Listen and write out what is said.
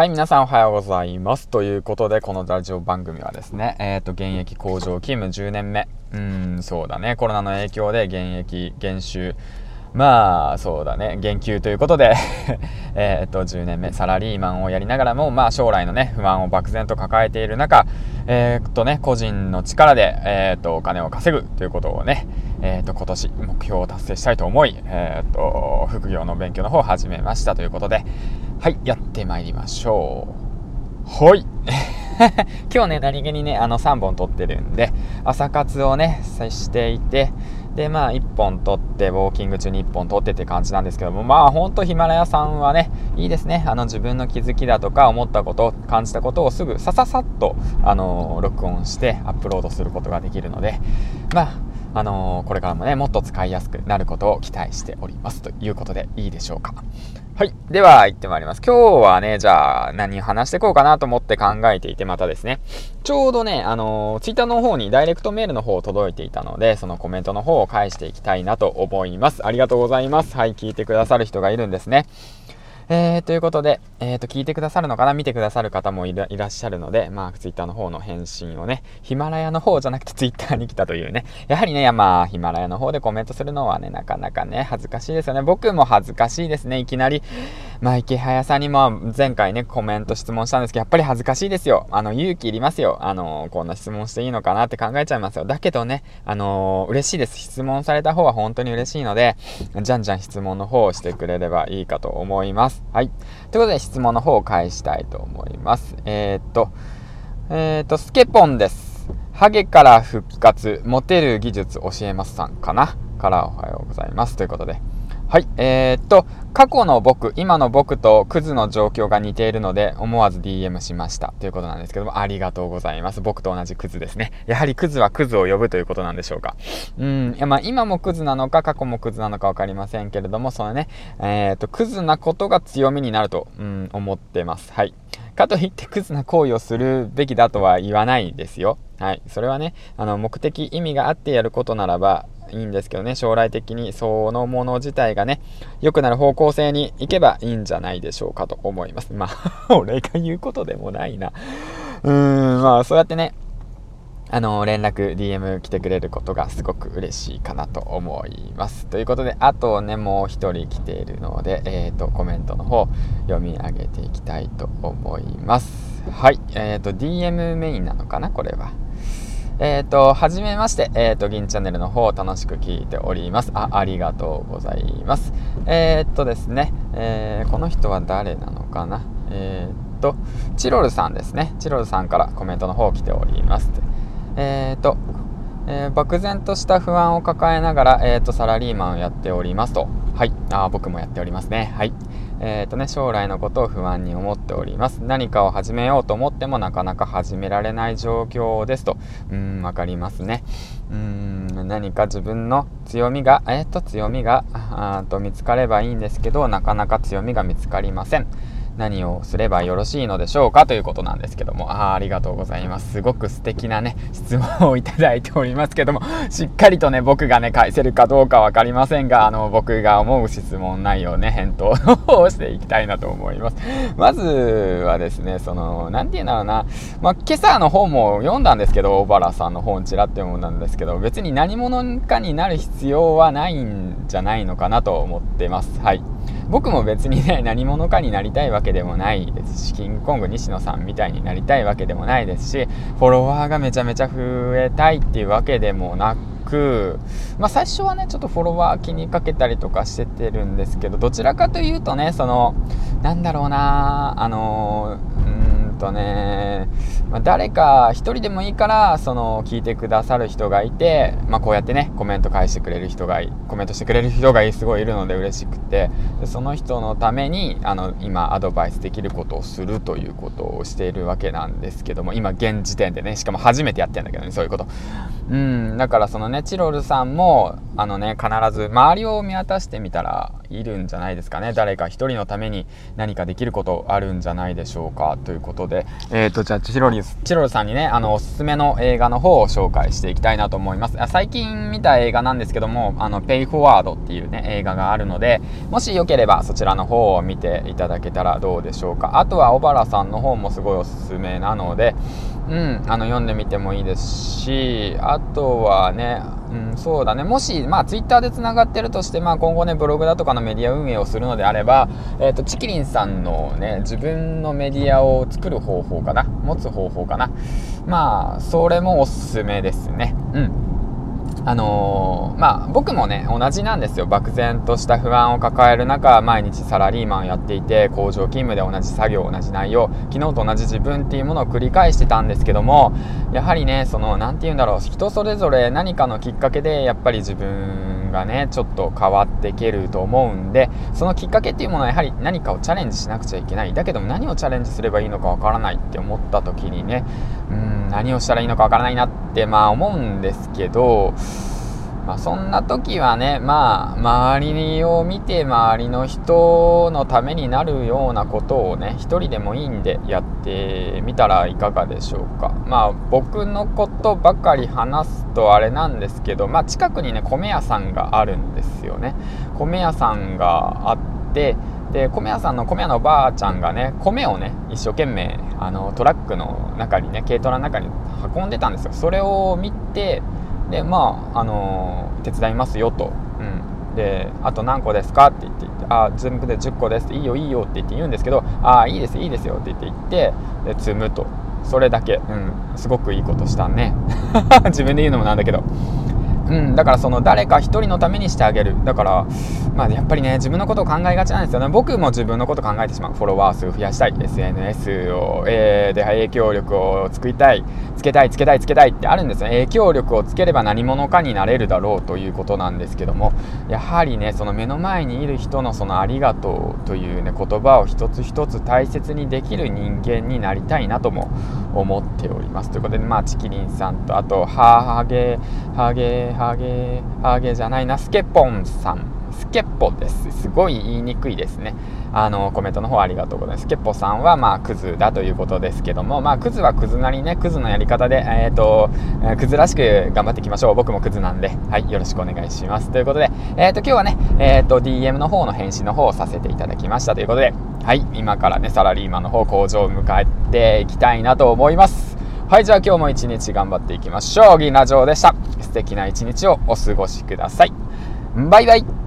はい、皆さんおはようございます。ということで、このラジオ番組はですね、えっ、ー、と、現役工場勤務10年目。うん、そうだね、コロナの影響で現役減収。まあ、そうだね、減給ということで えっと、10年目、サラリーマンをやりながらも、まあ、将来のね、不安を漠然と抱えている中、えー、っとね、個人の力で、えー、っと、お金を稼ぐということをね、えー、っと、今年目標を達成したいと思い、えっと、副業の勉強の方を始めましたということで、はい、やってまいりましょう。はい。今日ね、何気にね、あの3本撮ってるんで、朝活をね、していて、で、まあ、1本撮って、ウォーキング中に1本撮ってって感じなんですけども、まあ、ほんとヒマラヤさんはね、いいですね。あの、自分の気づきだとか、思ったこと、感じたことをすぐさささっと、あの、録音してアップロードすることができるので、まあ、あの、これからもね、もっと使いやすくなることを期待しておりますということでいいでしょうか。はい。では、行ってまいります。今日はね、じゃあ、何話していこうかなと思って考えていて、またですね、ちょうどね、あのー、ツイッターの方にダイレクトメールの方届いていたので、そのコメントの方を返していきたいなと思います。ありがとうございます。はい、聞いてくださる人がいるんですね。えー、ということで、えー、と、聞いてくださるのかな？見てくださる方もいらっしゃるので、まあ、ツイッターの方の返信をね、ヒマラヤの方じゃなくてツイッターに来たというね、やはりね、まあ、ヒマラヤの方でコメントするのはね、なかなかね、恥ずかしいですよね。僕も恥ずかしいですね。いきなり、まあ、池早さんにも前回ね、コメント質問したんですけど、やっぱり恥ずかしいですよ。あの、勇気いりますよ。あの、こんな質問していいのかなって考えちゃいますよ。だけどね、あの嬉しいです。質問された方は本当に嬉しいので、じゃんじゃん質問の方をしてくれればいいかと思います。はい。ということで質問の方を返したいと思います。えー、っと、えー、っと、スケポンです。ハゲから復活、モテる技術教えますさんかな？からおはようございます。ということで。はい、えー、っと、過去の僕、今の僕とクズの状況が似ているので、思わず DM しましたということなんですけども、ありがとうございます。僕と同じクズですね。やはりクズはクズを呼ぶということなんでしょうか。うん、いやまあ、今もクズなのか、過去もクズなのか分かりませんけれども、そのね、えー、っと、クズなことが強みになると、うん、思ってます。はい。かといってクズな行為をするべきだとは言わないですよ。はい。それはね、あの、目的、意味があってやることならば、いいんですけどね、将来的にそのもの自体がね、良くなる方向性に行けばいいんじゃないでしょうかと思います。まあ、俺が言うことでもないな。うーん、まあ、そうやってね、あの、連絡、DM 来てくれることがすごく嬉しいかなと思います。ということで、あとね、もう一人来ているので、えっ、ー、と、コメントの方、読み上げていきたいと思います。はい。えっ、ー、と、DM メインなのかなこれは。えっ、ー、と、はじめまして、えっ、ー、と、銀チャンネルの方楽しく聞いております。あ、ありがとうございます。えっ、ー、とですね、えこの人は誰なのかな？えっと、チロルさんですね。チロルさんからコメントの方来ております。えっと、えー、漠然とした不安を抱えながら、えーと、サラリーマンをやっておりますと。はい。あ僕もやっておりますね。はい。え、ー、とね、将来のことを不安に思っております。何かを始めようと思ってもなかなか始められない状況ですと。うん、わかりますね。うん、何か自分の強みが、えっ、ー、と、強みが、あと見つかればいいんですけど、なかなか強みが見つかりません。何をすればよろしいのでしょうかということなんですけども、あありがとうございます。すごく素敵なね、質問をいただいておりますけども、しっかりとね、僕がね、返せるかどうか分かりませんが、あの、僕が思う質問内容ね、返答をしていきたいなと思います。まずはですね、その、なんて言うんだろうな、まあ、今朝の本も読んだんですけど、小原さんの本ちらって思うんですけど、別に何者かになる必要はないんじゃないのかなと思ってます。はい。僕も別にね何者かになりたいわけでもないですしキングコング西野さんみたいになりたいわけでもないですしフォロワーがめちゃめちゃ増えたいっていうわけでもなくまあ最初はねちょっとフォロワー気にかけたりとかしててるんですけどどちらかというとねそのなんだろうなあのとね、まあ、誰か1人でもいいからその聞いてくださる人がいて、まあ、こうやってねコメント返してくれる人がコメントしてくれる人がすごいいるので嬉しくて。その人のためにあの今アドバイスできることをするということをしているわけなんですけども今現時点でねしかも初めてやってんだけどねそういうこと。うんだからそのねチロルさんもあのね必ず周りを見渡してみたらいるんじゃないですかね。誰か一人のために何かできることあるんじゃないでしょうか。ということでえっ、ー、とじゃあチロリチロルさんにねあのおすすめの映画の方を紹介していきたいなと思います。最近見た映画なんですけどもあのペイフォワードっていうね映画があるのでもしよければそちらの方を見ていただけたらどうでしょうか。あとは小原さんの方もすごいおすすめなのでうん、あの読んでみてもいいですしあとはね、うん、そうだね。もし、まあ、ツイッターでつながってるとして、まあ、今後ねブログだとかのメディア運営をするのであれば、えーと、チキリンさんのね自分のメディアを作る方法かな？持つ方法かな？まあそれもおすすめですね。うん。あのー、まあ僕もね同じなんですよ。漠然とした不安を抱える中毎日サラリーマンをやっていて工場勤務で同じ作業同じ内容昨日と同じ自分っていうものを繰り返してたんですけどもやはりねその何て言うんだろう人それぞれ何かのきっかけでやっぱり自分がねちょっと変わっていけると思うんでそのきっかけっていうものはやはり何かをチャレンジしなくちゃいけない。だけども何をチャレンジすればいいのかわからないって思った時にねうん何をしたらいいのかわからないなってまあ思うんですけどまあ、そんな時はね、まあ、周りを見て周りの人のためになるようなことをね、一人でもいいんでやってみたらいかがでしょうか。まあ、僕のことばかり話すとあれなんですけど、まあ、近くにね、米屋さんがあるんですよね。米屋さんがあって、で米屋さんの米屋のおばあちゃんがね米をね一生懸命あのトラックの中にね軽トラの中に運んでたんですよそれを見てでまああの、手伝いますよと、うん、であと何個ですかって言ってあ全部で10個ですいいよいいよって言って言うんですけどあいいですいいですよって言って言ってで積むと。それだけ、うん、すごくいいことしたね。自分で言うのもなんだけど。うん、だからその誰か1人のためにしてあげる。だから、まあ、やっぱりね自分のことを考えがちなんですよね。僕も自分のこと考えてしまう。フォロワー数増やしたい。SNS を、えー、で影響力を作りたい。つけたいつけたいつけたいってあるんですね影響力をつければ何者かになれるだろうということなんですけども。やはりねその目の前にいる人のそのありがとうというね言葉を一つ一つ大切にできる人間になりたいなとも思っております。ということでまあチキリンさんとあとハーゲーハーゲーハゲハゲじゃないなスケポンさん。スケッポです。すごい言いにくいですね。あのコメントの方ありがとうございます。スケッポさんはまあクズだということですけども。まあクズはクズなりねクズのやり方でえっ、ー、とクズらしく頑張っていきましょう。僕もクズなんで。はいよろしくお願いします。ということでえっ、ー、と今日はねえっ、ー、と DM の方の返信の方をさせていただきました。ということではい今からねサラリーマンの方工場を迎えていきたいなと思います。はいじゃあ今日も一日頑張っていきましょう。銀ラジオでした。素敵な一日をお過ごしください。バイバイ。